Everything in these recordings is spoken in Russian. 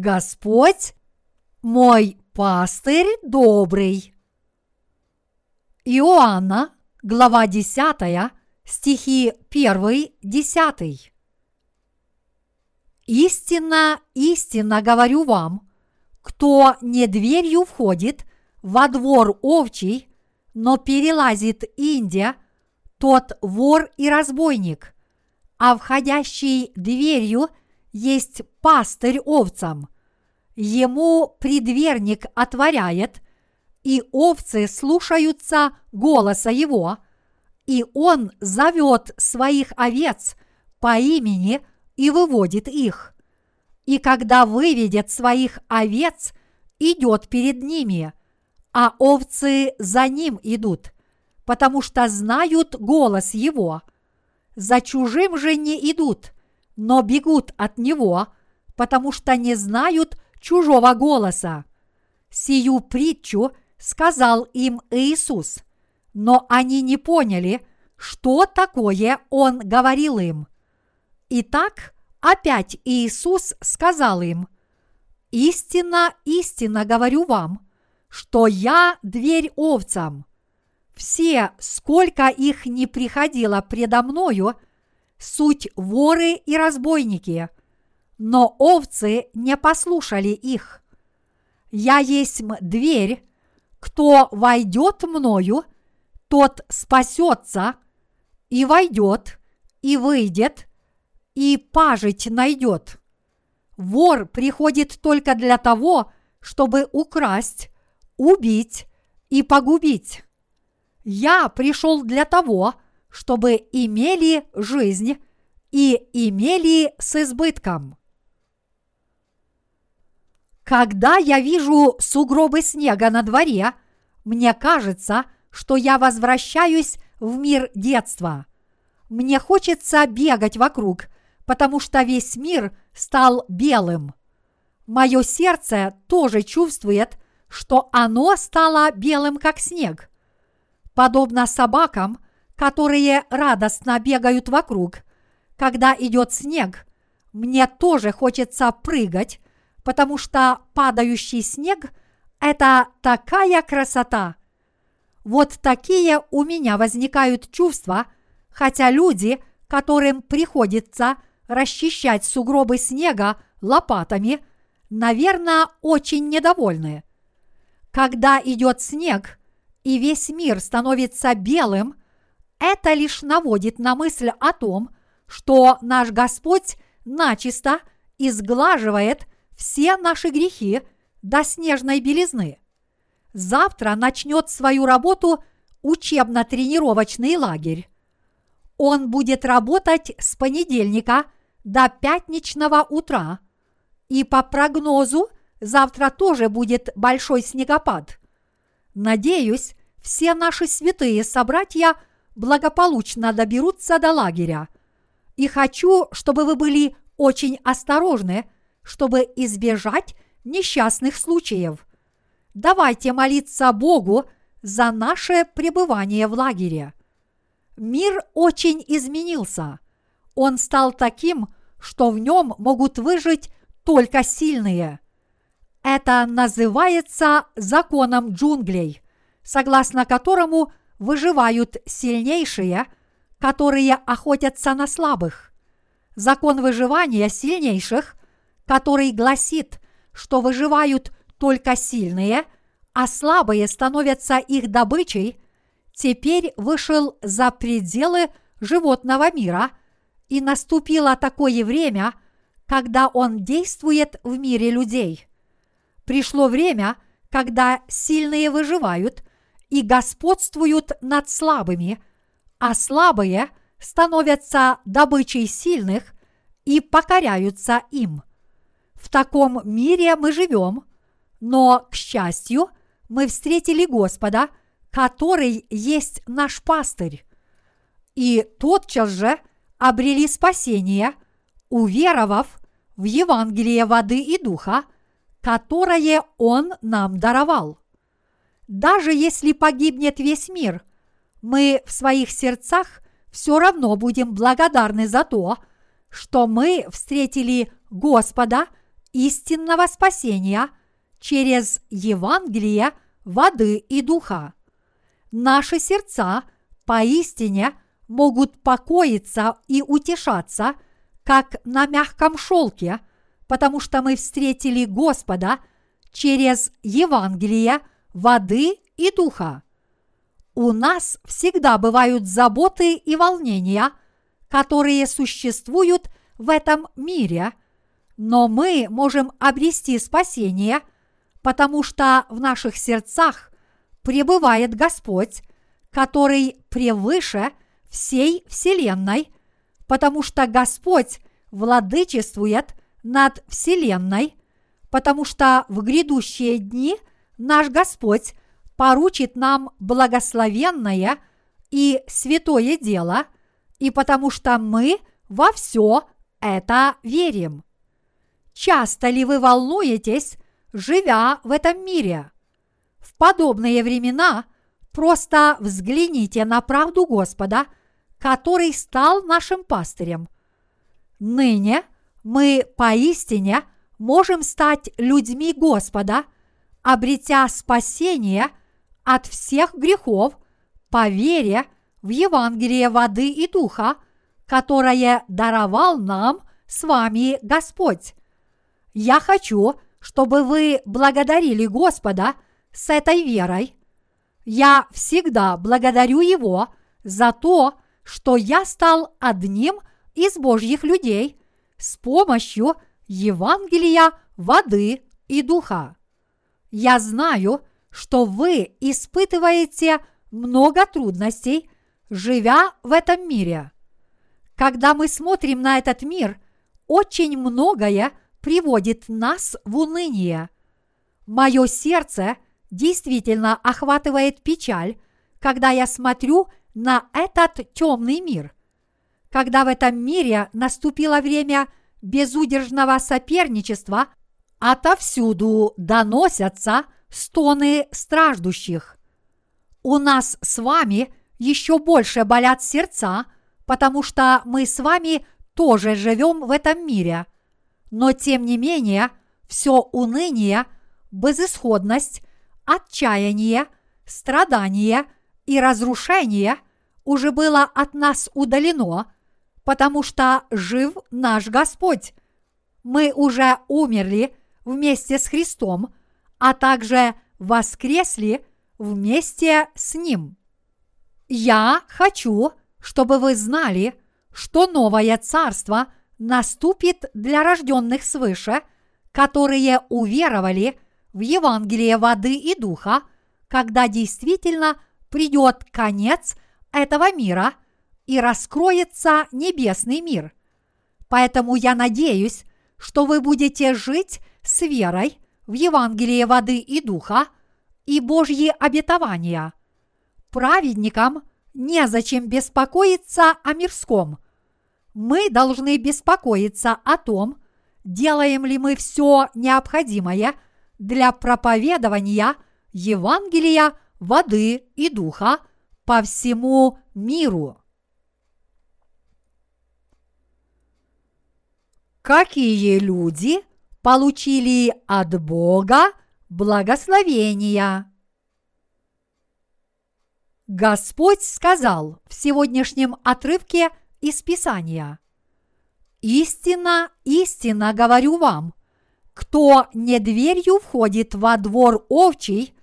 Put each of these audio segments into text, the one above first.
Господь мой пастырь добрый. Иоанна, глава 10, стихи 1, 10. Истинно, истинно говорю вам, кто не дверью входит во двор овчий, но перелазит Индия, тот вор и разбойник, а входящий дверью есть пастырь овцам. Ему предверник отворяет, и овцы слушаются голоса его, и он зовет своих овец по имени и выводит их. И когда выведет своих овец, идет перед ними, а овцы за ним идут, потому что знают голос его. За чужим же не идут, но бегут от него, потому что не знают чужого голоса. Сию притчу сказал им Иисус, но они не поняли, что такое Он говорил им. Итак, опять Иисус сказал им, «Истинно, истинно говорю вам, что я дверь овцам. Все, сколько их не приходило предо мною, суть воры и разбойники, но овцы не послушали их. Я есть дверь, кто войдет мною, тот спасется, и войдет, и выйдет, и пажить найдет. Вор приходит только для того, чтобы украсть, убить и погубить. Я пришел для того, чтобы имели жизнь и имели с избытком. Когда я вижу сугробы снега на дворе, мне кажется, что я возвращаюсь в мир детства. Мне хочется бегать вокруг, потому что весь мир стал белым. Мое сердце тоже чувствует, что оно стало белым, как снег. Подобно собакам, которые радостно бегают вокруг, когда идет снег, мне тоже хочется прыгать, потому что падающий снег – это такая красота. Вот такие у меня возникают чувства, хотя люди, которым приходится расчищать сугробы снега лопатами, наверное, очень недовольны. Когда идет снег и весь мир становится белым, это лишь наводит на мысль о том, что наш Господь начисто изглаживает все наши грехи до снежной белизны. Завтра начнет свою работу учебно-тренировочный лагерь. Он будет работать с понедельника до пятничного утра, и по прогнозу завтра тоже будет большой снегопад. Надеюсь, все наши святые собратья благополучно доберутся до лагеря. И хочу, чтобы вы были очень осторожны – чтобы избежать несчастных случаев. Давайте молиться Богу за наше пребывание в лагере. Мир очень изменился. Он стал таким, что в нем могут выжить только сильные. Это называется законом джунглей, согласно которому выживают сильнейшие, которые охотятся на слабых. Закон выживания сильнейших который гласит, что выживают только сильные, а слабые становятся их добычей, теперь вышел за пределы животного мира, и наступило такое время, когда он действует в мире людей. Пришло время, когда сильные выживают и господствуют над слабыми, а слабые становятся добычей сильных и покоряются им. В таком мире мы живем, но, к счастью, мы встретили Господа, который есть наш пастырь. И тотчас же обрели спасение, уверовав в Евангелие воды и духа, которое Он нам даровал. Даже если погибнет весь мир, мы в своих сердцах все равно будем благодарны за то, что мы встретили Господа – истинного спасения через Евангелие воды и духа. Наши сердца поистине могут покоиться и утешаться, как на мягком шелке, потому что мы встретили Господа через Евангелие воды и духа. У нас всегда бывают заботы и волнения, которые существуют в этом мире, но мы можем обрести спасение, потому что в наших сердцах пребывает Господь, который превыше всей Вселенной, потому что Господь владычествует над Вселенной, потому что в грядущие дни наш Господь поручит нам благословенное и святое дело, и потому что мы во все это верим. Часто ли вы волнуетесь, живя в этом мире? В подобные времена просто взгляните на правду Господа, который стал нашим пастырем. Ныне мы поистине можем стать людьми Господа, обретя спасение от всех грехов по вере в Евангелие воды и духа, которое даровал нам с вами Господь. Я хочу, чтобы вы благодарили Господа с этой верой. Я всегда благодарю Его за то, что я стал одним из Божьих людей с помощью Евангелия воды и духа. Я знаю, что вы испытываете много трудностей, живя в этом мире. Когда мы смотрим на этот мир, очень многое приводит нас в уныние. Мое сердце действительно охватывает печаль, когда я смотрю на этот темный мир. Когда в этом мире наступило время безудержного соперничества, отовсюду доносятся стоны страждущих. У нас с вами еще больше болят сердца, потому что мы с вами тоже живем в этом мире – но тем не менее, все уныние, безысходность, отчаяние, страдание и разрушение уже было от нас удалено, потому что жив наш Господь. Мы уже умерли вместе с Христом, а также воскресли вместе с Ним. Я хочу, чтобы вы знали, что новое царство – наступит для рожденных свыше, которые уверовали в Евангелие воды и духа, когда действительно придет конец этого мира и раскроется небесный мир. Поэтому я надеюсь, что вы будете жить с верой в Евангелие воды и духа и Божьи обетования. Праведникам незачем беспокоиться о мирском – мы должны беспокоиться о том, делаем ли мы все необходимое для проповедования Евангелия воды и духа по всему миру. Какие люди получили от Бога благословения? Господь сказал в сегодняшнем отрывке из Писания. Истина, истинно говорю вам, кто не дверью входит во двор овчий,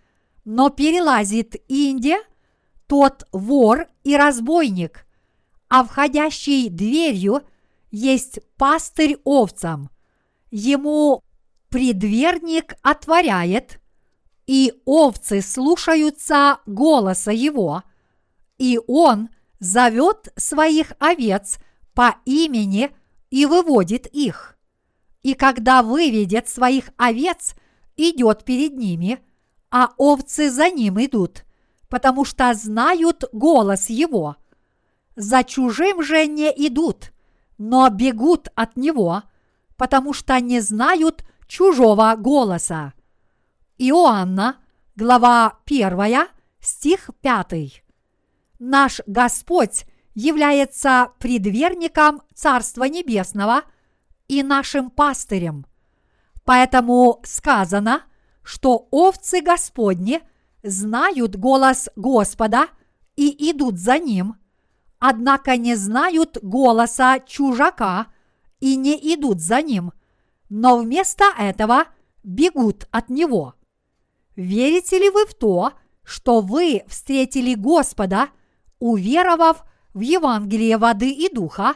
но перелазит инде, тот вор и разбойник, а входящий дверью есть пастырь овцам. Ему предверник отворяет, и овцы слушаются голоса его, и он зовет своих овец по имени и выводит их. И когда выведет своих овец, идет перед ними, а овцы за ним идут, потому что знают голос его. За чужим же не идут, но бегут от него, потому что не знают чужого голоса. Иоанна, глава 1, стих 5 наш Господь является предверником Царства Небесного и нашим пастырем. Поэтому сказано, что овцы Господни знают голос Господа и идут за ним, однако не знают голоса чужака и не идут за ним, но вместо этого бегут от него. Верите ли вы в то, что вы встретили Господа, уверовав в Евангелие воды и духа,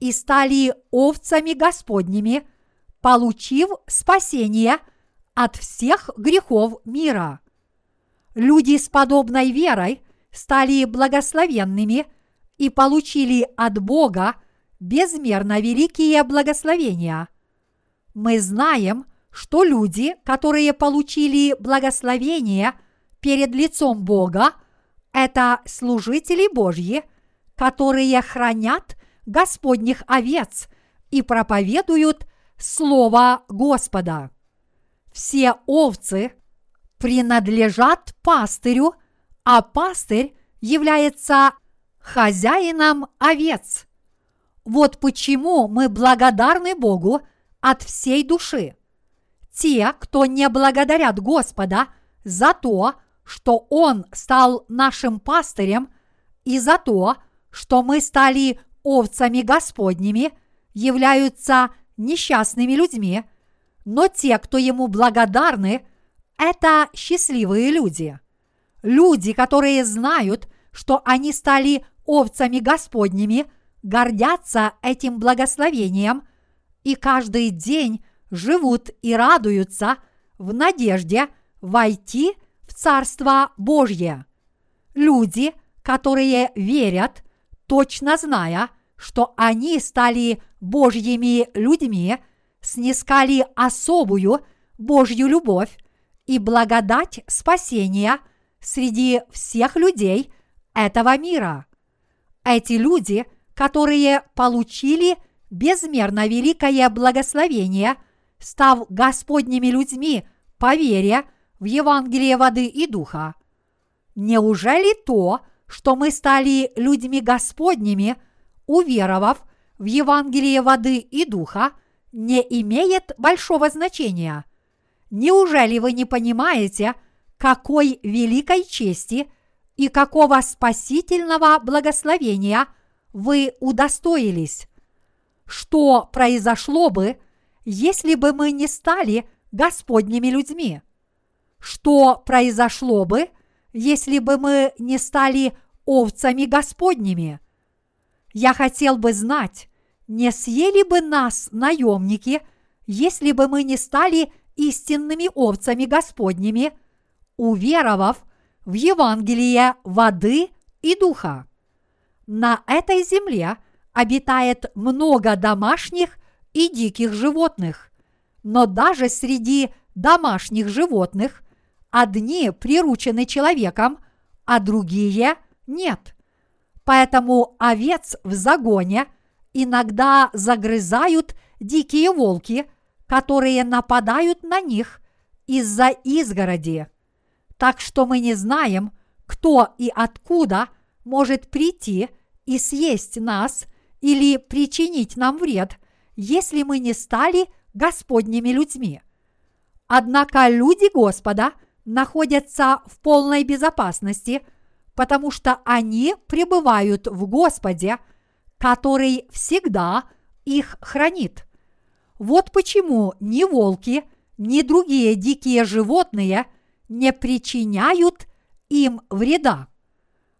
и стали овцами Господними, получив спасение от всех грехов мира. Люди с подобной верой стали благословенными и получили от Бога безмерно великие благословения. Мы знаем, что люди, которые получили благословение перед лицом Бога, это служители Божьи, которые хранят Господних овец и проповедуют Слово Господа. Все овцы принадлежат пастырю, а пастырь является хозяином овец. Вот почему мы благодарны Богу от всей души – те, кто не благодарят Господа за то, что Он стал нашим пастырем, и за то, что мы стали овцами Господними, являются несчастными людьми, но те, кто Ему благодарны, это счастливые люди. Люди, которые знают, что они стали овцами Господними, гордятся этим благословением и каждый день живут и радуются в надежде войти в Царство Божье. Люди, которые верят, точно зная, что они стали Божьими людьми, снискали особую Божью любовь и благодать спасения среди всех людей этого мира. Эти люди, которые получили безмерно великое благословение – став Господними людьми по вере в Евангелие воды и духа. Неужели то, что мы стали людьми Господними, уверовав в Евангелие воды и духа, не имеет большого значения? Неужели вы не понимаете, какой великой чести и какого спасительного благословения вы удостоились? Что произошло бы, если бы мы не стали Господними людьми? Что произошло бы, если бы мы не стали овцами Господними? Я хотел бы знать, не съели бы нас наемники, если бы мы не стали истинными овцами Господними, уверовав в Евангелие воды и духа. На этой земле обитает много домашних и диких животных. Но даже среди домашних животных одни приручены человеком, а другие нет. Поэтому овец в загоне иногда загрызают дикие волки, которые нападают на них из-за изгороди. Так что мы не знаем, кто и откуда может прийти и съесть нас или причинить нам вред, если мы не стали Господними людьми. Однако люди Господа находятся в полной безопасности, потому что они пребывают в Господе, который всегда их хранит. Вот почему ни волки, ни другие дикие животные не причиняют им вреда.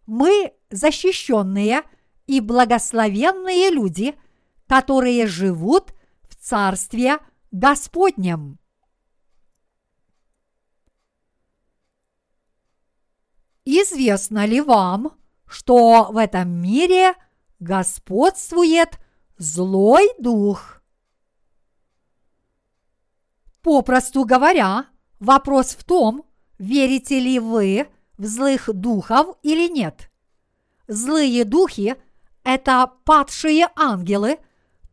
Мы защищенные и благословенные люди – которые живут в Царстве Господнем. Известно ли вам, что в этом мире господствует злой дух? Попросту говоря, вопрос в том, верите ли вы в злых духов или нет. Злые духи – это падшие ангелы –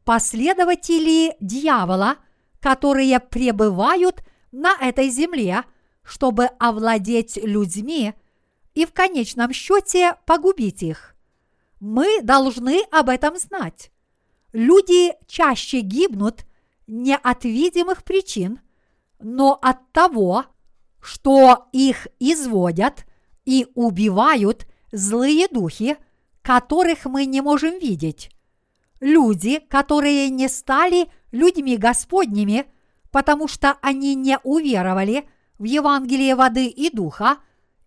последователи дьявола, которые пребывают на этой земле, чтобы овладеть людьми и в конечном счете погубить их. Мы должны об этом знать. Люди чаще гибнут не от видимых причин, но от того, что их изводят и убивают злые духи, которых мы не можем видеть. Люди, которые не стали людьми Господними, потому что они не уверовали в Евангелие воды и духа,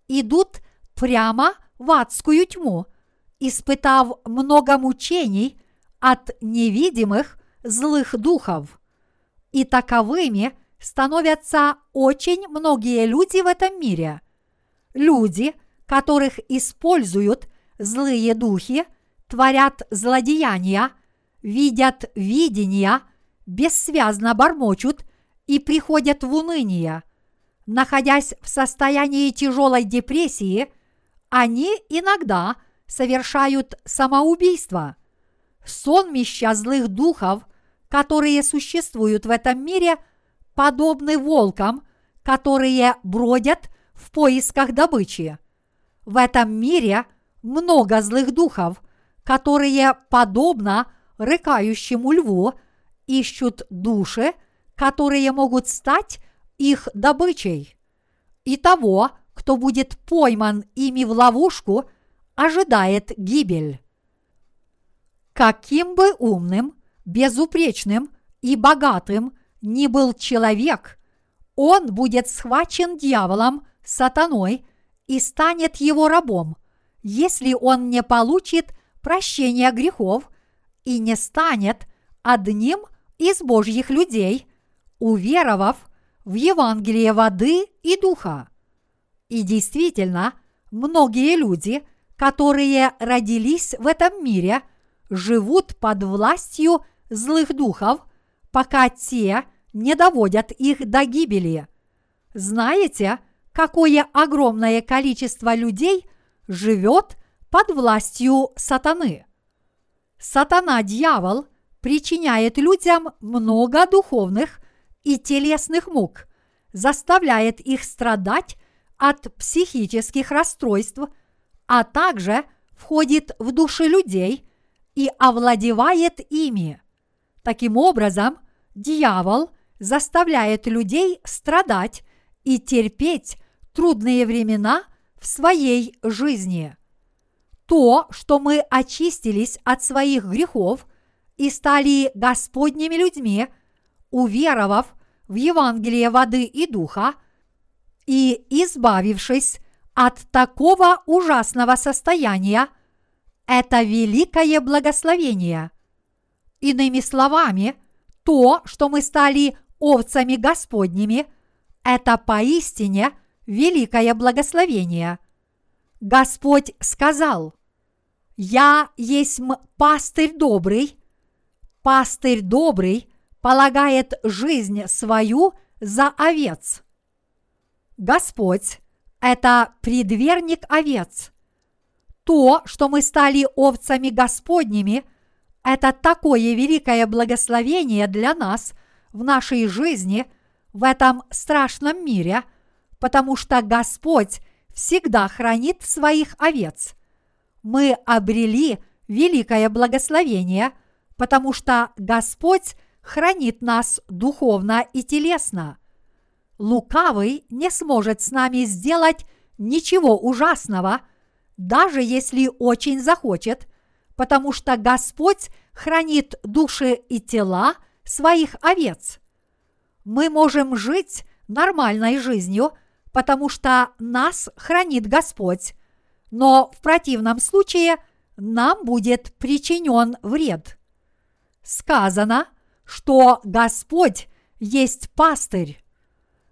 идут прямо в адскую тьму, испытав много мучений от невидимых злых духов. И таковыми становятся очень многие люди в этом мире. Люди, которых используют злые духи, творят злодеяния, видят видения, бессвязно бормочут и приходят в уныние. Находясь в состоянии тяжелой депрессии, они иногда совершают самоубийство. Сонмища злых духов, которые существуют в этом мире, подобны волкам, которые бродят в поисках добычи. В этом мире много злых духов, которые, подобно рыкающему льву, ищут души, которые могут стать их добычей. И того, кто будет пойман ими в ловушку, ожидает гибель. Каким бы умным, безупречным и богатым ни был человек, он будет схвачен дьяволом, сатаной и станет его рабом, если он не получит прощения грехов и не станет одним из Божьих людей, уверовав в Евангелие воды и духа. И действительно, многие люди, которые родились в этом мире, живут под властью злых духов, пока те не доводят их до гибели. Знаете, какое огромное количество людей живет под властью сатаны? Сатана-дьявол причиняет людям много духовных и телесных мук, заставляет их страдать от психических расстройств, а также входит в души людей и овладевает ими. Таким образом, дьявол заставляет людей страдать и терпеть трудные времена в своей жизни. То, что мы очистились от своих грехов и стали Господними людьми, уверовав в Евангелие воды и духа и избавившись от такого ужасного состояния, это великое благословение. Иными словами, то, что мы стали овцами Господними, это поистине великое благословение. Господь сказал, «Я есть пастырь добрый, пастырь добрый полагает жизнь свою за овец». Господь – это предверник овец. То, что мы стали овцами Господними, это такое великое благословение для нас в нашей жизни в этом страшном мире, потому что Господь всегда хранит своих овец. Мы обрели великое благословение, потому что Господь хранит нас духовно и телесно – Лукавый не сможет с нами сделать ничего ужасного, даже если очень захочет, потому что Господь хранит души и тела своих овец. Мы можем жить нормальной жизнью, потому что нас хранит Господь, но в противном случае нам будет причинен вред. Сказано, что Господь есть пастырь.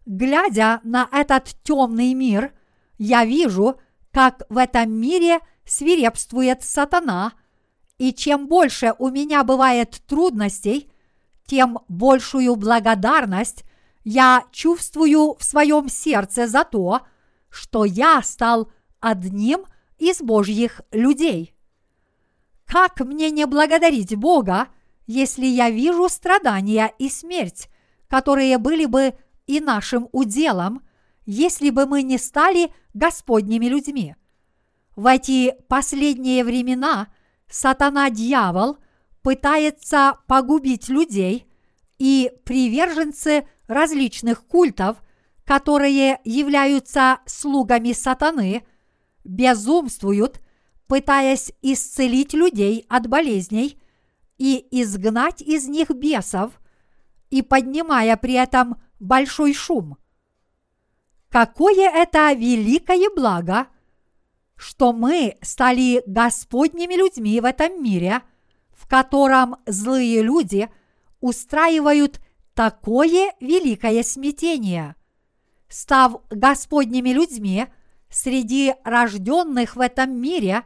Глядя на этот темный мир, я вижу, как в этом мире свирепствует сатана, и чем больше у меня бывает трудностей, тем большую благодарность я чувствую в своем сердце за то, что я стал одним из Божьих людей. Как мне не благодарить Бога, если я вижу страдания и смерть, которые были бы и нашим уделом, если бы мы не стали Господними людьми. В эти последние времена сатана-дьявол пытается погубить людей, и приверженцы различных культов, которые являются слугами сатаны, безумствуют, пытаясь исцелить людей от болезней и изгнать из них бесов, и поднимая при этом большой шум. Какое это великое благо, что мы стали Господними людьми в этом мире, в котором злые люди устраивают такое великое смятение. Став Господними людьми среди рожденных в этом мире,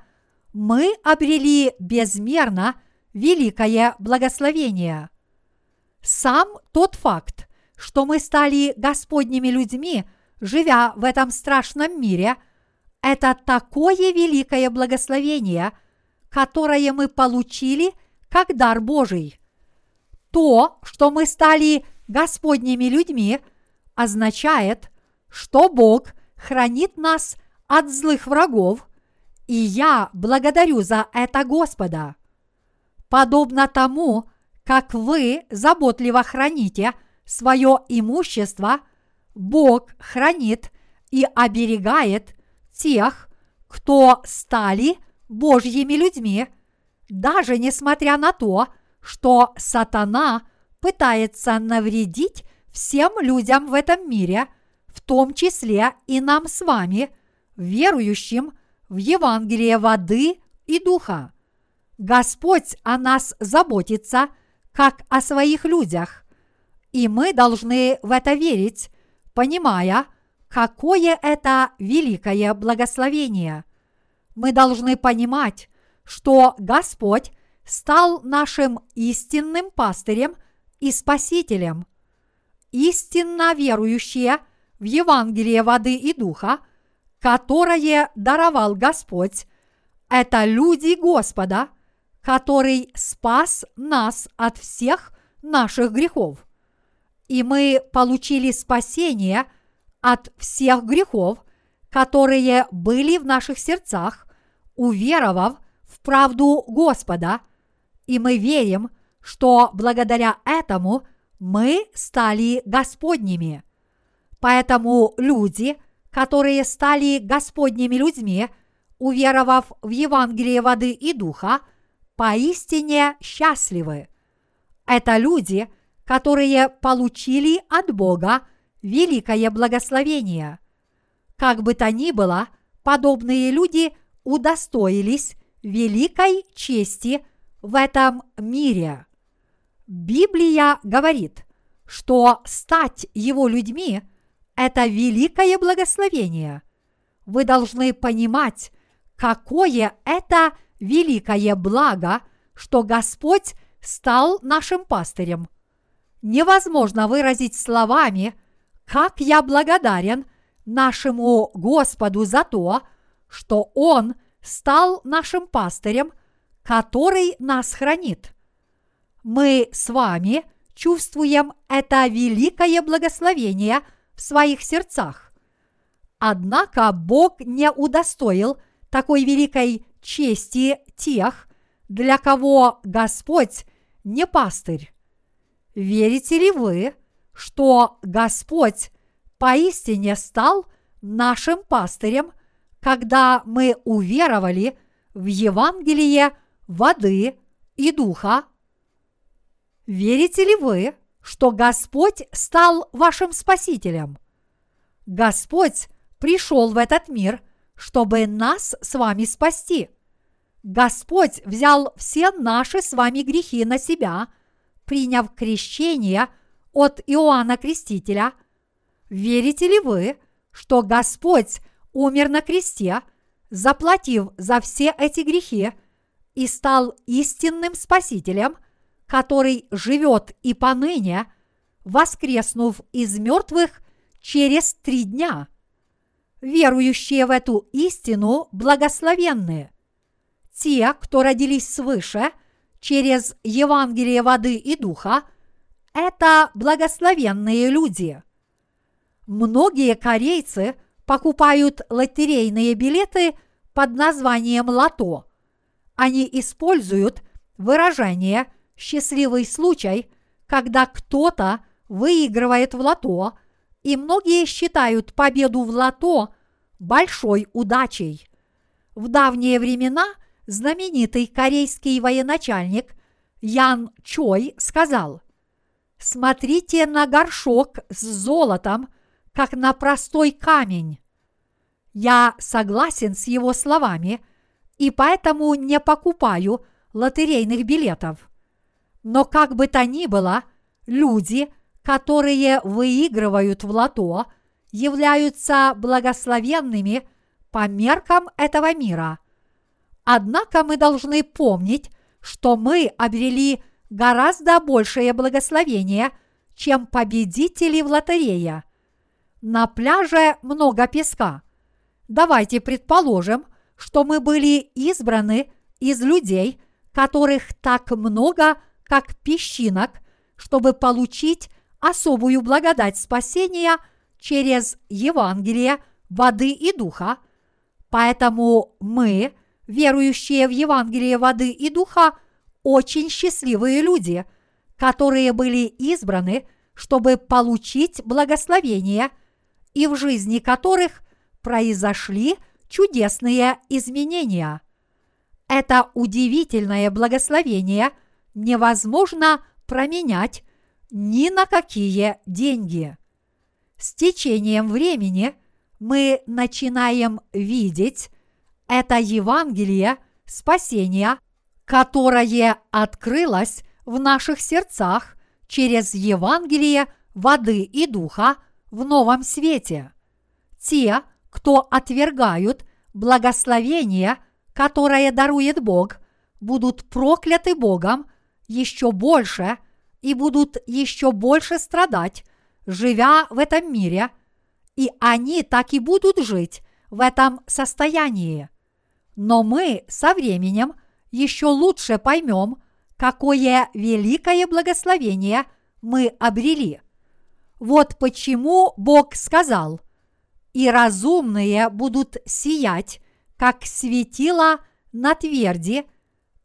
мы обрели безмерно великое благословение. Сам тот факт, что мы стали Господними людьми, живя в этом страшном мире, это такое великое благословение, которое мы получили как дар Божий. То, что мы стали Господними людьми, означает, что Бог хранит нас от злых врагов, и я благодарю за это Господа. Подобно тому, как вы заботливо храните свое имущество, Бог хранит и оберегает тех, кто стали Божьими людьми, даже несмотря на то, что сатана пытается навредить всем людям в этом мире, в том числе и нам с вами, верующим в Евангелие воды и духа. Господь о нас заботится – как о своих людях. И мы должны в это верить, понимая, какое это великое благословение. Мы должны понимать, что Господь стал нашим истинным пастырем и спасителем. Истинно верующие в Евангелие воды и духа, которое даровал Господь, это люди Господа – который спас нас от всех наших грехов. И мы получили спасение от всех грехов, которые были в наших сердцах, уверовав в правду Господа, и мы верим, что благодаря этому мы стали Господними. Поэтому люди, которые стали Господними людьми, уверовав в Евангелие воды и духа – поистине счастливы. Это люди, которые получили от Бога великое благословение. Как бы то ни было, подобные люди удостоились великой чести в этом мире. Библия говорит, что стать его людьми – это великое благословение. Вы должны понимать, какое это великое благо, что Господь стал нашим пастырем. Невозможно выразить словами, как я благодарен нашему Господу за то, что Он стал нашим пастырем, который нас хранит. Мы с вами чувствуем это великое благословение в своих сердцах. Однако Бог не удостоил такой великой чести тех, для кого Господь не пастырь. Верите ли вы, что Господь поистине стал нашим пастырем, когда мы уверовали в Евангелие воды и духа? Верите ли вы, что Господь стал вашим спасителем? Господь пришел в этот мир, чтобы нас с вами спасти – Господь взял все наши с вами грехи на себя, приняв крещение от Иоанна Крестителя. Верите ли вы, что Господь умер на кресте, заплатив за все эти грехи и стал истинным Спасителем, который живет и поныне, воскреснув из мертвых через три дня? Верующие в эту истину благословенные – те, кто родились свыше, через Евангелие воды и духа, это благословенные люди. Многие корейцы покупают лотерейные билеты под названием лото. Они используют выражение «счастливый случай», когда кто-то выигрывает в лото, и многие считают победу в лото большой удачей. В давние времена знаменитый корейский военачальник Ян Чой сказал, «Смотрите на горшок с золотом, как на простой камень». Я согласен с его словами и поэтому не покупаю лотерейных билетов. Но как бы то ни было, люди, которые выигрывают в лото, являются благословенными по меркам этого мира. Однако мы должны помнить, что мы обрели гораздо большее благословение, чем победители в лотерее. На пляже много песка. Давайте предположим, что мы были избраны из людей, которых так много, как песчинок, чтобы получить особую благодать спасения через Евангелие воды и духа. Поэтому мы, верующие в Евангелие воды и духа, очень счастливые люди, которые были избраны, чтобы получить благословение, и в жизни которых произошли чудесные изменения. Это удивительное благословение невозможно променять ни на какие деньги. С течением времени мы начинаем видеть это Евангелие спасения, которое открылось в наших сердцах через Евангелие воды и духа в новом свете. Те, кто отвергают благословение, которое дарует Бог, будут прокляты Богом еще больше и будут еще больше страдать, живя в этом мире, и они так и будут жить в этом состоянии. Но мы со временем еще лучше поймем, какое великое благословение мы обрели. Вот почему Бог сказал, и разумные будут сиять, как светило на тверди,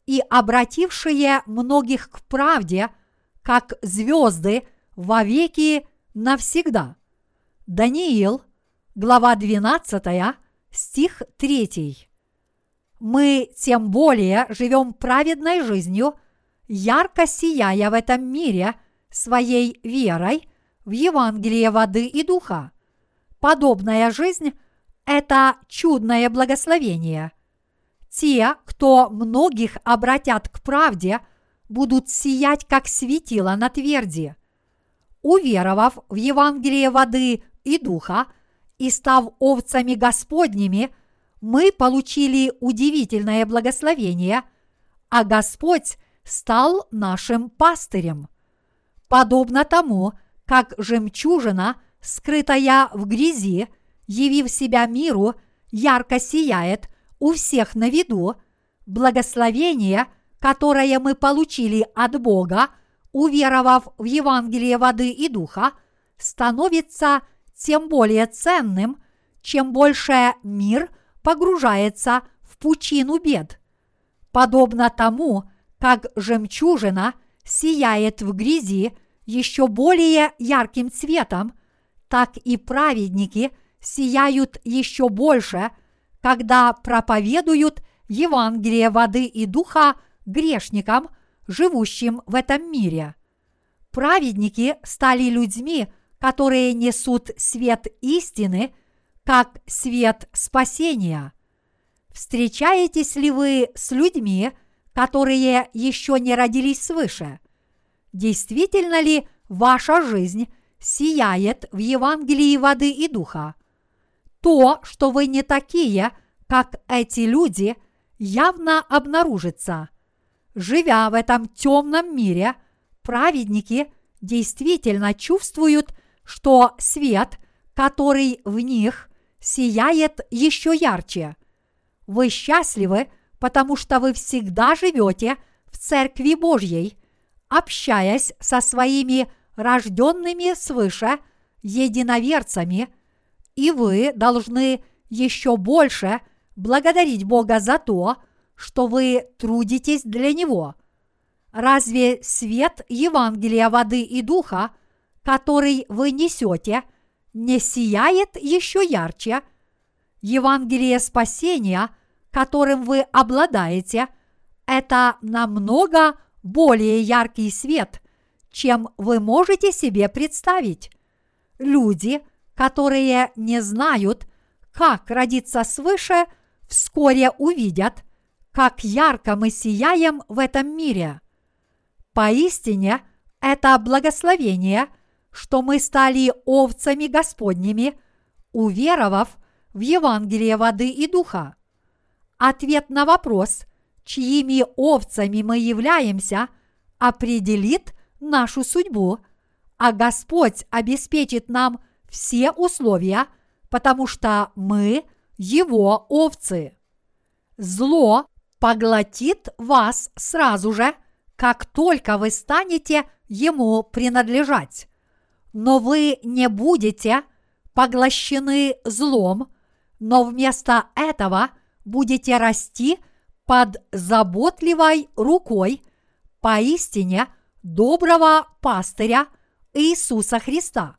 и обратившие многих к правде, как звезды вовеки навсегда. Даниил, глава 12, стих 3. Мы тем более живем праведной жизнью, ярко сияя в этом мире своей верой в Евангелие воды и духа. Подобная жизнь – это чудное благословение. Те, кто многих обратят к правде, будут сиять, как светило на тверди. Уверовав в Евангелие воды и духа и став овцами Господними, мы получили удивительное благословение, а Господь стал нашим пастырем. Подобно тому, как жемчужина – скрытая в грязи, явив себя миру, ярко сияет у всех на виду, благословение, которое мы получили от Бога, уверовав в Евангелие воды и духа, становится тем более ценным, чем больше мир погружается в пучину бед. Подобно тому, как жемчужина сияет в грязи еще более ярким цветом – так и праведники сияют еще больше, когда проповедуют Евангелие воды и духа грешникам, живущим в этом мире. Праведники стали людьми, которые несут свет истины, как свет спасения. Встречаетесь ли вы с людьми, которые еще не родились свыше? Действительно ли ваша жизнь сияет в Евангелии воды и духа. То, что вы не такие, как эти люди, явно обнаружится. Живя в этом темном мире, праведники действительно чувствуют, что свет, который в них, сияет еще ярче. Вы счастливы, потому что вы всегда живете в Церкви Божьей, общаясь со своими рожденными свыше единоверцами, и вы должны еще больше благодарить Бога за то, что вы трудитесь для Него. Разве свет Евангелия воды и духа, который вы несете, не сияет еще ярче. Евангелие спасения, которым вы обладаете, это намного более яркий свет, чем вы можете себе представить. Люди, которые не знают, как родиться свыше, вскоре увидят, как ярко мы сияем в этом мире. Поистине, это благословение, что мы стали овцами Господними, уверовав в Евангелие воды и духа. Ответ на вопрос, чьими овцами мы являемся, определит нашу судьбу, а Господь обеспечит нам все условия, потому что мы Его овцы. Зло поглотит вас сразу же, как только вы станете ему принадлежать. Но вы не будете поглощены злом, но вместо этого будете расти под заботливой рукой поистине доброго пастыря Иисуса Христа.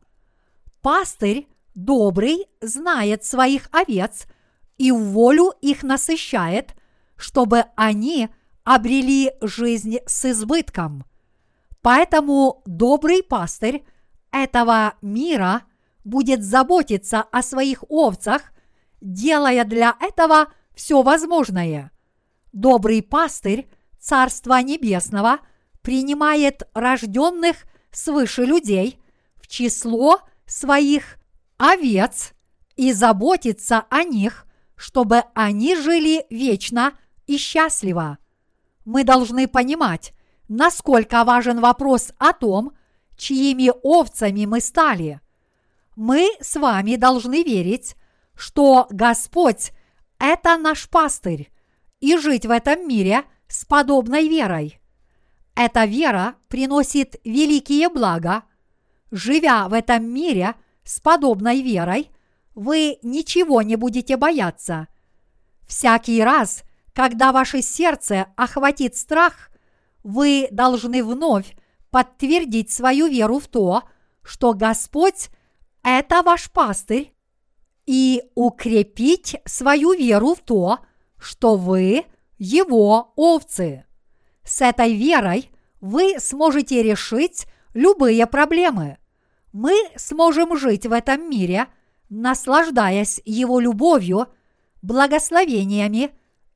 Пастырь добрый знает своих овец и в волю их насыщает, чтобы они обрели жизнь с избытком. Поэтому добрый пастырь этого мира будет заботиться о своих овцах, делая для этого все возможное. Добрый пастырь Царства Небесного принимает рожденных свыше людей в число своих овец и заботится о них, чтобы они жили вечно и счастливо. Мы должны понимать, насколько важен вопрос о том, чьими овцами мы стали. Мы с вами должны верить, что Господь – это наш пастырь, и жить в этом мире с подобной верой. Эта вера приносит великие блага. Живя в этом мире с подобной верой, вы ничего не будете бояться. Всякий раз, когда ваше сердце охватит страх, вы должны вновь подтвердить свою веру в то, что Господь – это ваш пастырь, и укрепить свою веру в то, что вы – его овцы. С этой верой вы сможете решить любые проблемы. Мы сможем жить в этом мире, наслаждаясь его любовью, благословениями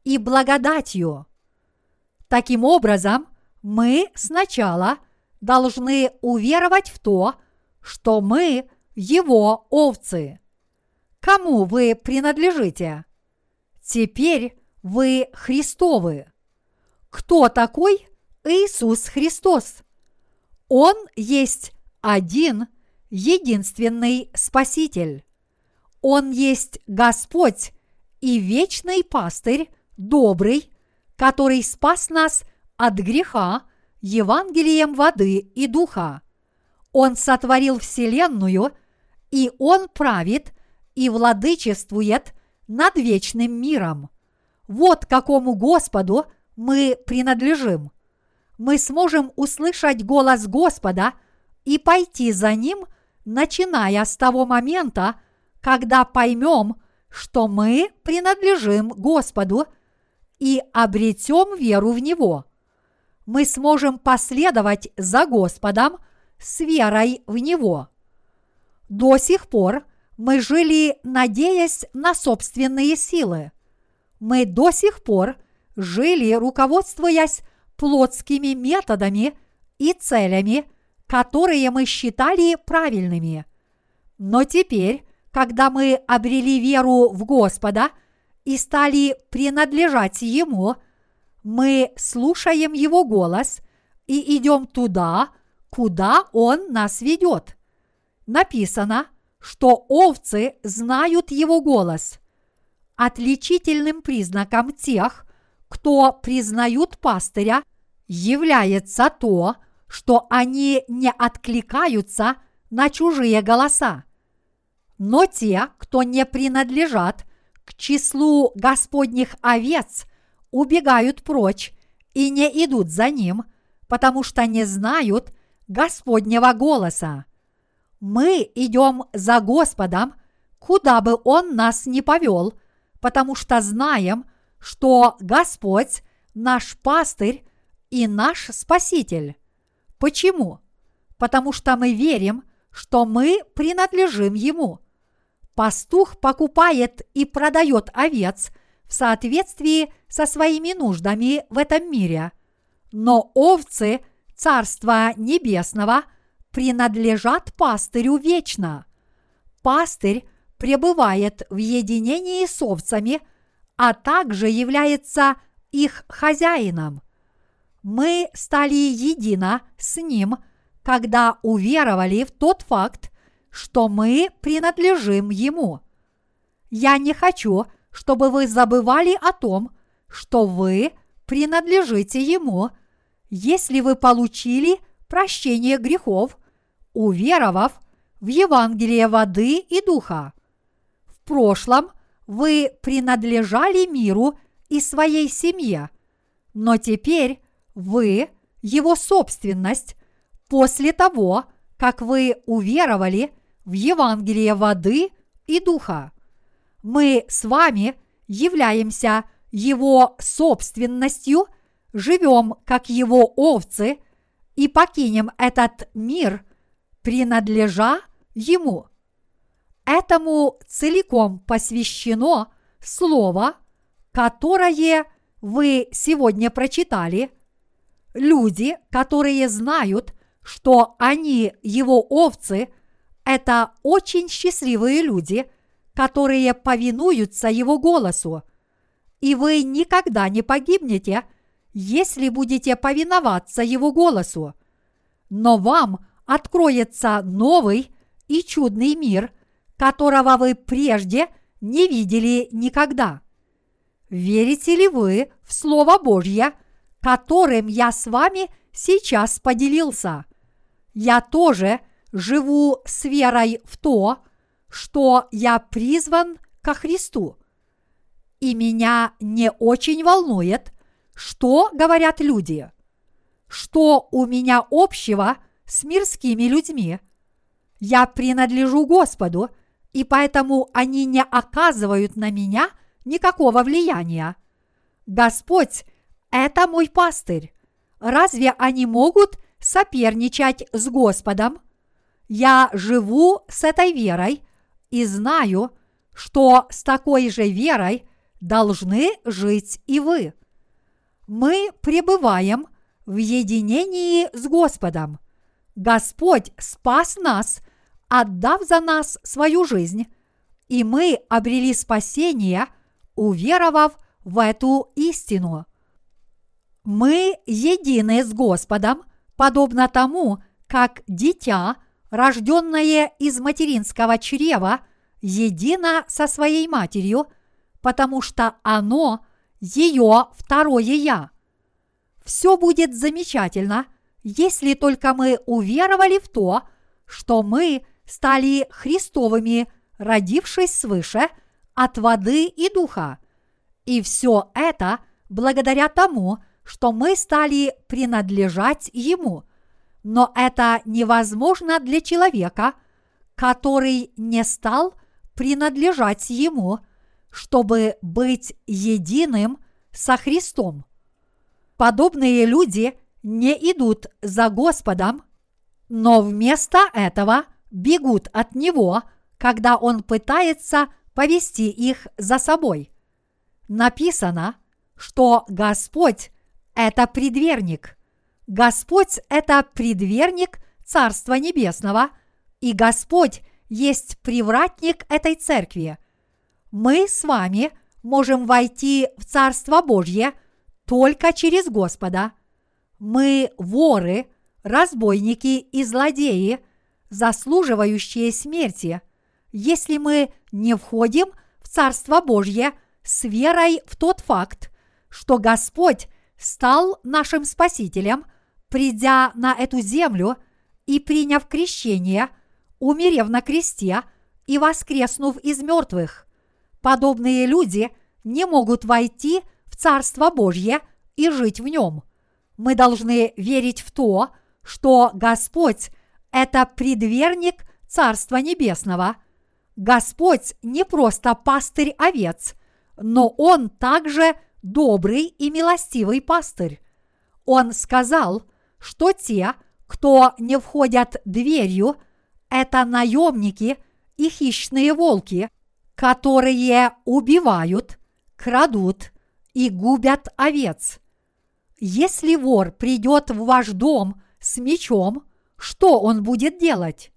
и благодатью. Таким образом, мы сначала должны уверовать в то, что мы его овцы. Кому вы принадлежите? Теперь вы Христовы. Кто такой Иисус Христос? Он есть один, единственный Спаситель. Он есть Господь и вечный пастырь, добрый, который спас нас от греха Евангелием воды и духа. Он сотворил Вселенную, и Он правит и владычествует над вечным миром. Вот какому Господу мы принадлежим. Мы сможем услышать голос Господа и пойти за Ним, начиная с того момента, когда поймем, что мы принадлежим Господу и обретем веру в Него. Мы сможем последовать за Господом с верой в Него. До сих пор мы жили, надеясь на собственные силы. Мы до сих пор жили, руководствуясь плотскими методами и целями, которые мы считали правильными. Но теперь, когда мы обрели веру в Господа и стали принадлежать Ему, мы слушаем Его голос и идем туда, куда Он нас ведет. Написано – что овцы знают его голос. Отличительным признаком тех, кто признают пастыря, является то, что они не откликаются на чужие голоса. Но те, кто не принадлежат к числу Господних овец, убегают прочь и не идут за ним, потому что не знают Господнего голоса. Мы идем за Господом, куда бы Он нас ни повел, потому что знаем, что Господь наш пастырь и наш Спаситель. Почему? Потому что мы верим, что мы принадлежим Ему. Пастух покупает и продает овец в соответствии со своими нуждами в этом мире, но овцы Царства Небесного принадлежат пастырю вечно. Пастырь пребывает в единении с овцами, а также является их хозяином. Мы стали едино с ним, когда уверовали в тот факт, что мы принадлежим ему. Я не хочу, чтобы вы забывали о том, что вы принадлежите ему, если вы получили прощение грехов, уверовав в Евангелие воды и духа. В прошлом вы принадлежали миру и своей семье, но теперь вы его собственность после того, как вы уверовали в Евангелие воды и духа. Мы с вами являемся его собственностью, живем как его овцы и покинем этот мир, принадлежа ему. Этому целиком посвящено слово – которое вы сегодня прочитали, люди, которые знают, что они его овцы, это очень счастливые люди, которые повинуются его голосу. И вы никогда не погибнете, если будете повиноваться его голосу. Но вам откроется новый и чудный мир, которого вы прежде не видели никогда. Верите ли вы в Слово Божье, которым я с вами сейчас поделился? Я тоже живу с верой в то, что я призван ко Христу. И меня не очень волнует, что говорят люди, что у меня общего с мирскими людьми. Я принадлежу Господу, и поэтому они не оказывают на меня – никакого влияния. Господь – это мой пастырь. Разве они могут соперничать с Господом? Я живу с этой верой и знаю, что с такой же верой должны жить и вы. Мы пребываем в единении с Господом. Господь спас нас, отдав за нас свою жизнь, и мы обрели спасение – уверовав в эту истину. Мы едины с Господом, подобно тому, как дитя, рожденное из материнского чрева, едино со своей матерью, потому что оно ее второе я. Все будет замечательно, если только мы уверовали в то, что мы стали Христовыми, родившись свыше – от воды и духа. И все это благодаря тому, что мы стали принадлежать Ему. Но это невозможно для человека, который не стал принадлежать Ему, чтобы быть единым со Христом. Подобные люди не идут за Господом, но вместо этого бегут от Него, когда Он пытается повести их за собой. Написано, что Господь – это предверник. Господь – это предверник Царства Небесного, и Господь есть привратник этой церкви. Мы с вами можем войти в Царство Божье только через Господа. Мы воры, разбойники и злодеи, заслуживающие смерти, если мы не входим в Царство Божье с верой в тот факт, что Господь стал нашим Спасителем, придя на эту землю и приняв крещение, умерев на кресте и воскреснув из мертвых. Подобные люди не могут войти в Царство Божье и жить в нем. Мы должны верить в то, что Господь – это предверник Царства Небесного, Господь не просто пастырь овец, но Он также добрый и милостивый пастырь. Он сказал, что те, кто не входят дверью, это наемники и хищные волки, которые убивают, крадут и губят овец. Если вор придет в ваш дом с мечом, что он будет делать?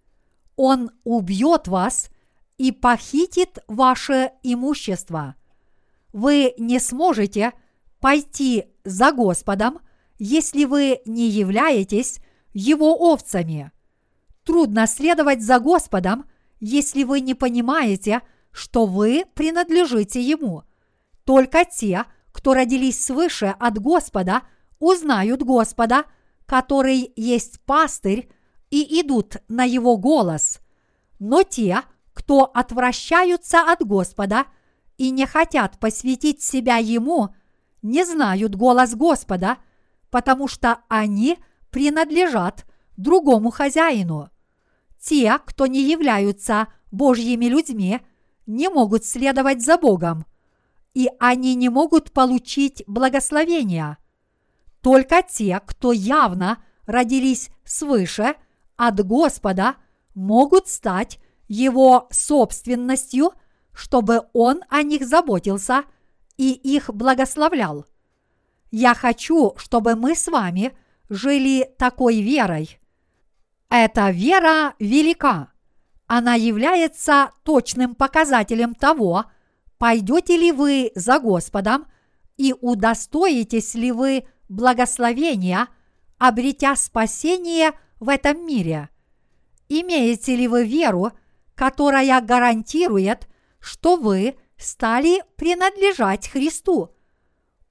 Он убьет вас и похитит ваше имущество. Вы не сможете пойти за Господом, если вы не являетесь Его овцами. Трудно следовать за Господом, если вы не понимаете, что вы принадлежите Ему. Только те, кто родились свыше от Господа, узнают Господа, который есть пастырь, и идут на Его голос. Но те, кто отвращаются от Господа и не хотят посвятить себя Ему, не знают голос Господа, потому что они принадлежат другому хозяину. Те, кто не являются Божьими людьми, не могут следовать за Богом, и они не могут получить благословения. Только те, кто явно родились свыше от Господа, могут стать Его собственностью, чтобы Он о них заботился и их благословлял. Я хочу, чтобы мы с вами жили такой верой. Эта вера велика. Она является точным показателем того, пойдете ли вы за Господом и удостоитесь ли вы благословения, обретя спасение в этом мире. Имеете ли вы веру, которая гарантирует, что вы стали принадлежать Христу?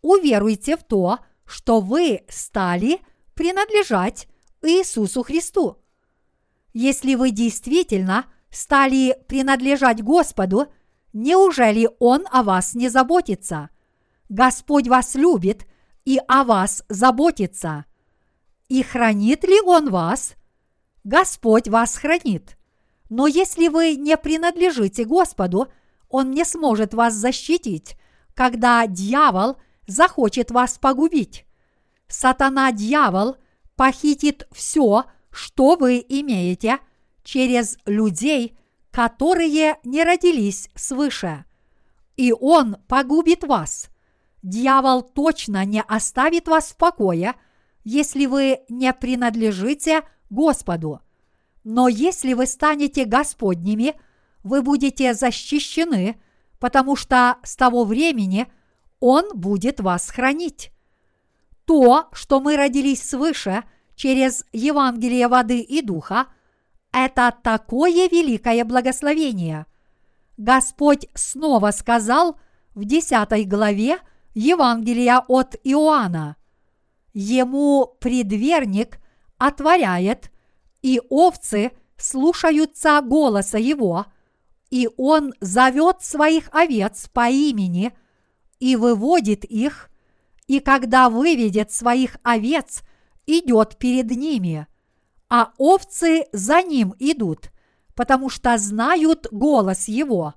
Уверуйте в то, что вы стали принадлежать Иисусу Христу. Если вы действительно стали принадлежать Господу, неужели Он о вас не заботится? Господь вас любит и о вас заботится. И хранит ли Он вас? Господь вас хранит. Но если вы не принадлежите Господу, Он не сможет вас защитить, когда дьявол захочет вас погубить. Сатана-дьявол похитит все, что вы имеете, через людей, которые не родились свыше. И он погубит вас. Дьявол точно не оставит вас в покое, если вы не принадлежите Господу. Но если вы станете Господними, вы будете защищены, потому что с того времени Он будет вас хранить. То, что мы родились свыше через Евангелие воды и духа, это такое великое благословение. Господь снова сказал в 10 главе Евангелия от Иоанна. Ему предверник отворяет, и овцы слушаются голоса его, и он зовет своих овец по имени и выводит их, и когда выведет своих овец, идет перед ними, а овцы за ним идут, потому что знают голос его.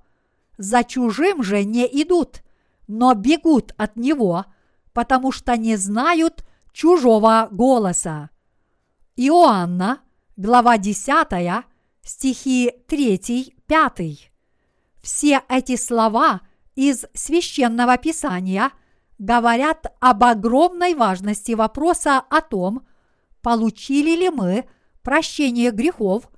За чужим же не идут, но бегут от него, потому что не знают чужого голоса. Иоанна, глава 10, стихи 3-5. Все эти слова из священного писания говорят об огромной важности вопроса о том, получили ли мы прощение грехов,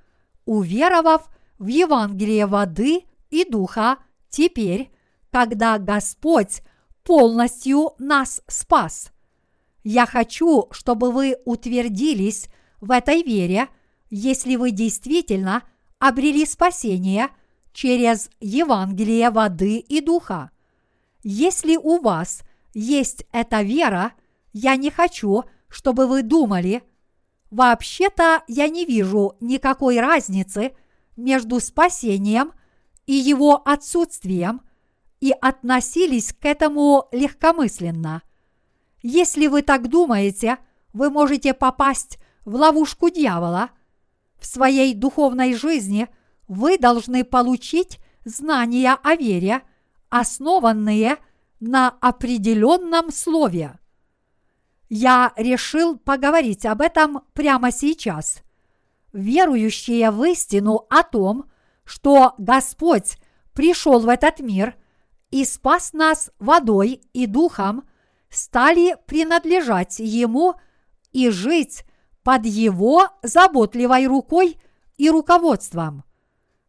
уверовав в Евангелие воды и духа теперь, когда Господь полностью нас спас. Я хочу, чтобы вы утвердились в этой вере, если вы действительно обрели спасение через Евангелие воды и духа. Если у вас есть эта вера, я не хочу, чтобы вы думали, вообще-то я не вижу никакой разницы между спасением и его отсутствием – и относились к этому легкомысленно. Если вы так думаете, вы можете попасть в ловушку дьявола. В своей духовной жизни вы должны получить знания о вере, основанные на определенном слове. Я решил поговорить об этом прямо сейчас. Верующие в истину о том, что Господь пришел в этот мир и спас нас водой и духом, стали принадлежать Ему и жить под Его заботливой рукой и руководством.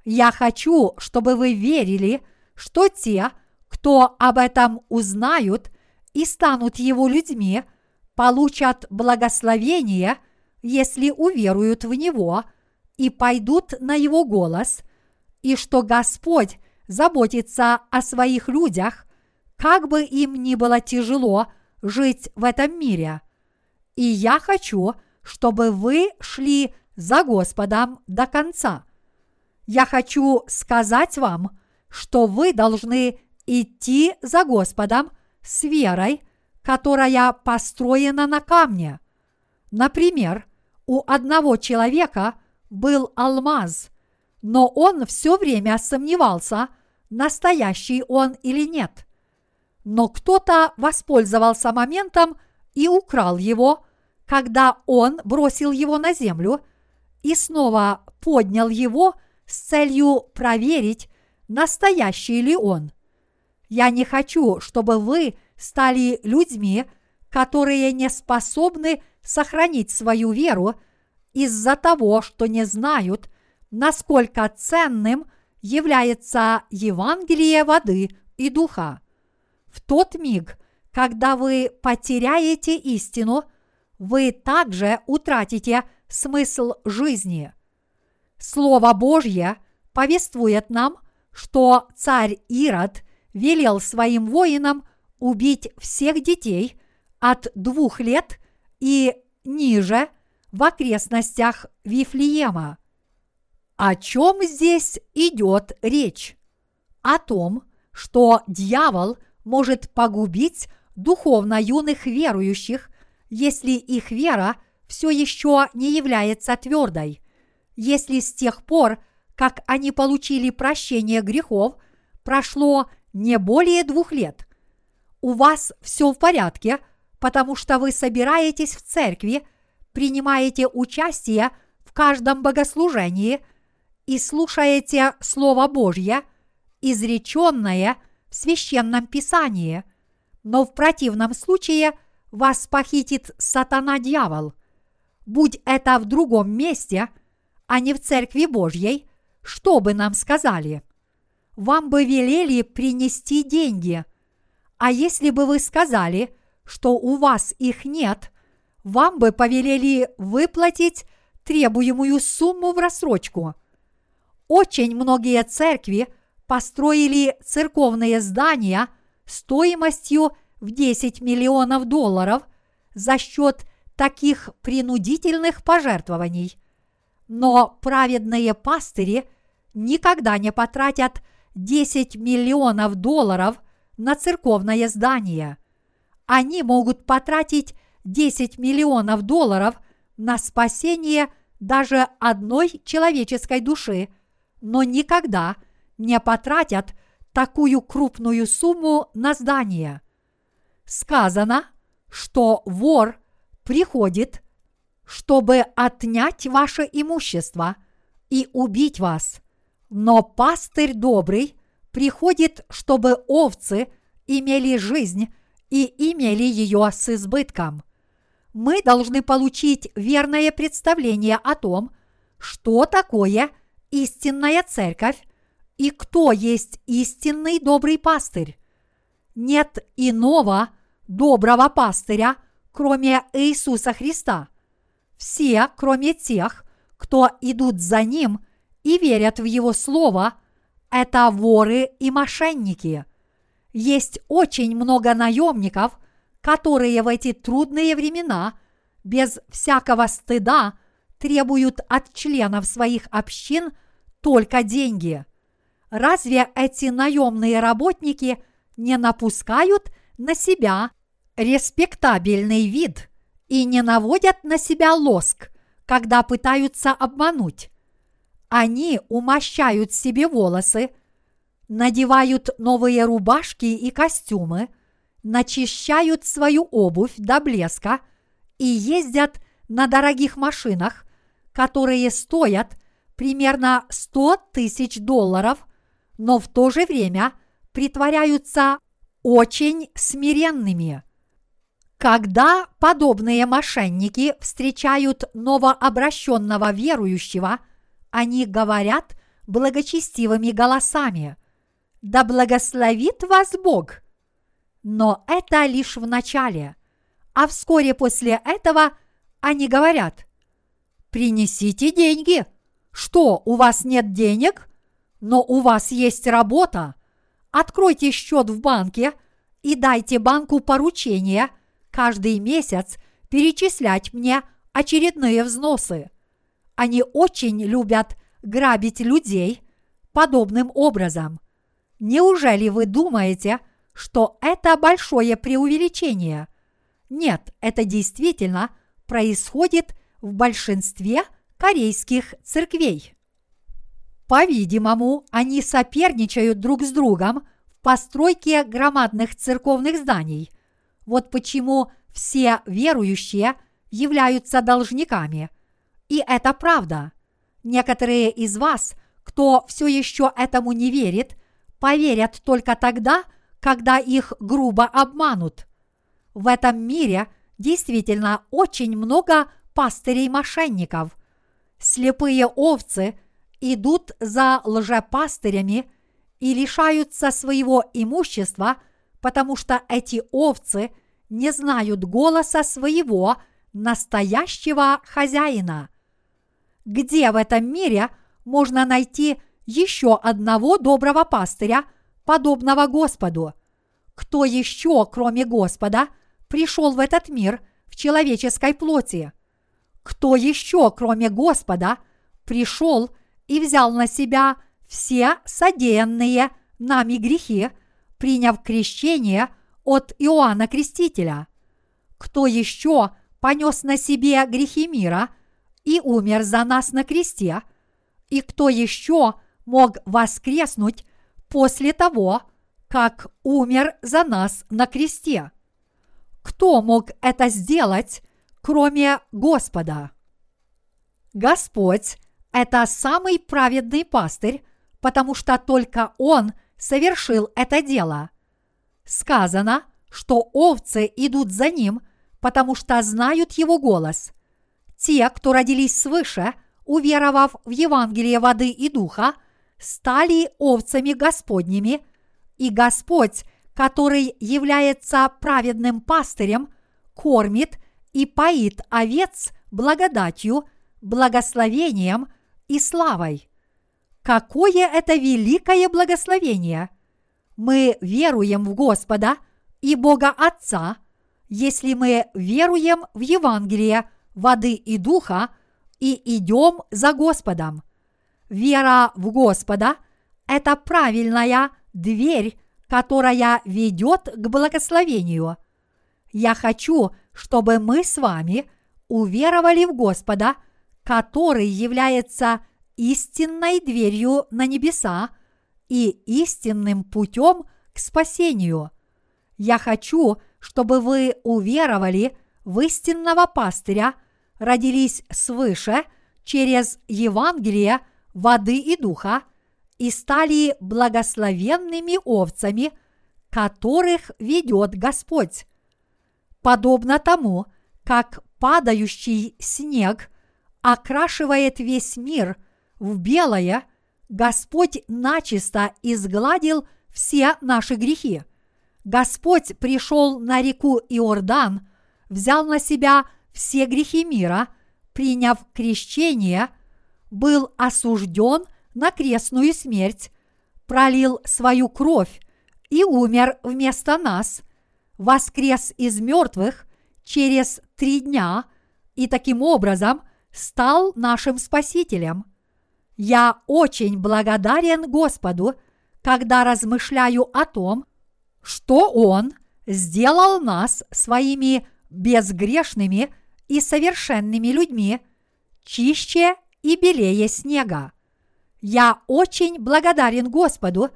Я хочу, чтобы вы верили, что те, кто об этом узнают и станут Его людьми, получат благословение, если уверуют в Него и пойдут на Его голос, и что Господь заботится о своих людях, как бы им ни было тяжело жить в этом мире. И я хочу, чтобы вы шли за Господом до конца. Я хочу сказать вам, что вы должны идти за Господом с верой, которая построена на камне. Например, у одного человека был алмаз, но он все время сомневался, настоящий он или нет. Но кто-то воспользовался моментом и украл его, когда он бросил его на землю и снова поднял его с целью проверить, настоящий ли он. Я не хочу, чтобы вы стали людьми, которые не способны сохранить свою веру из-за того, что не знают, насколько ценным является Евангелие воды и духа. В тот миг, когда вы потеряете истину, вы также утратите смысл жизни. Слово Божье повествует нам, что царь Ирод велел своим воинам убить всех детей от двух лет и ниже в окрестностях Вифлеема. О чем здесь идет речь? О том, что дьявол может погубить духовно юных верующих, если их вера все еще не является твердой, если с тех пор, как они получили прощение грехов, прошло не более двух лет. У вас все в порядке, потому что вы собираетесь в церкви, принимаете участие в каждом богослужении – и слушаете Слово Божье, изреченное в священном писании, но в противном случае вас похитит сатана-дьявол. Будь это в другом месте, а не в Церкви Божьей, что бы нам сказали? Вам бы велели принести деньги, а если бы вы сказали, что у вас их нет, вам бы повелели выплатить требуемую сумму в рассрочку – очень многие церкви построили церковные здания стоимостью в 10 миллионов долларов за счет таких принудительных пожертвований. Но праведные пастыри никогда не потратят 10 миллионов долларов на церковное здание. Они могут потратить 10 миллионов долларов на спасение даже одной человеческой души – но никогда не потратят такую крупную сумму на здание. Сказано, что вор приходит, чтобы отнять ваше имущество и убить вас, но пастырь добрый приходит, чтобы овцы имели жизнь и имели ее с избытком. Мы должны получить верное представление о том, что такое – истинная церковь и кто есть истинный добрый пастырь. Нет иного доброго пастыря, кроме Иисуса Христа. Все, кроме тех, кто идут за Ним и верят в Его Слово, это воры и мошенники. Есть очень много наемников, которые в эти трудные времена без всякого стыда – требуют от членов своих общин только деньги. Разве эти наемные работники не напускают на себя респектабельный вид и не наводят на себя лоск, когда пытаются обмануть? Они умощают себе волосы, надевают новые рубашки и костюмы, начищают свою обувь до блеска и ездят на дорогих машинах, которые стоят примерно 100 тысяч долларов, но в то же время притворяются очень смиренными. Когда подобные мошенники встречают новообращенного верующего, они говорят благочестивыми голосами «Да благословит вас Бог!» Но это лишь в начале, а вскоре после этого они говорят «Принесите деньги! Что, у вас нет денег? Но у вас есть работа! Откройте счет в банке и дайте банку поручение – каждый месяц перечислять мне очередные взносы. Они очень любят грабить людей подобным образом. Неужели вы думаете, что это большое преувеличение? Нет, это действительно происходит в большинстве корейских церквей. По-видимому, они соперничают друг с другом в постройке громадных церковных зданий, вот почему все верующие являются должниками. И это правда. Некоторые из вас, кто все еще этому не верит, поверят только тогда, когда их грубо обманут. В этом мире действительно очень много пастырей-мошенников. Слепые овцы идут за лжепастырями и лишаются своего имущества – потому что эти овцы не знают голоса своего настоящего хозяина. Где в этом мире можно найти еще одного доброго пастыря, подобного Господу? Кто еще, кроме Господа, пришел в этот мир в человеческой плоти? Кто еще, кроме Господа, пришел и взял на себя все содеянные нами грехи – приняв крещение от Иоанна Крестителя? Кто еще понес на себе грехи мира и умер за нас на кресте? И кто еще мог воскреснуть после того, как умер за нас на кресте? Кто мог это сделать, кроме Господа? Господь – это самый праведный пастырь, потому что только Он – совершил это дело. Сказано, что овцы идут за ним, потому что знают его голос. Те, кто родились свыше, уверовав в Евангелие воды и духа, стали овцами Господними, и Господь, который является праведным пастырем, кормит и поит овец благодатью, благословением и славой. Какое это великое благословение! Мы веруем в Господа и Бога Отца, если мы веруем в Евангелие воды и духа и идем за Господом. Вера в Господа – это правильная дверь, которая ведет к благословению. Я хочу, чтобы мы с вами уверовали в Господа, который является истинной дверью на небеса и истинным путем к спасению. Я хочу, чтобы вы уверовали в истинного пастыря, родились свыше через Евангелие воды и духа и стали благословенными овцами, которых ведет Господь. Подобно тому, как падающий снег окрашивает весь мир – в белое, Господь начисто изгладил все наши грехи. Господь пришел на реку Иордан, взял на себя все грехи мира, приняв крещение, был осужден на крестную смерть, пролил свою кровь и умер вместо нас, воскрес из мертвых через три дня и таким образом стал нашим Спасителем – я очень благодарен Господу, когда размышляю о том, что Он сделал нас своими безгрешными и совершенными людьми, чище и белее снега. Я очень благодарен Господу,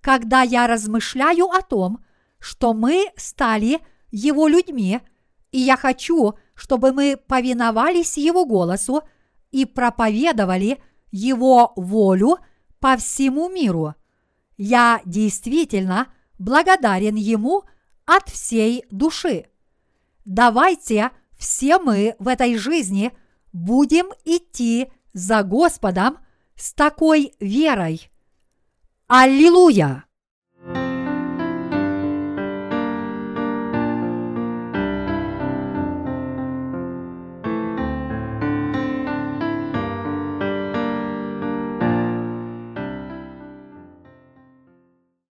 когда я размышляю о том, что мы стали Его людьми, и я хочу, чтобы мы повиновались Его голосу и проповедовали Его волю по всему миру. Я действительно благодарен Ему от всей души. Давайте все мы в этой жизни будем идти за Господом с такой верой. Аллилуйя!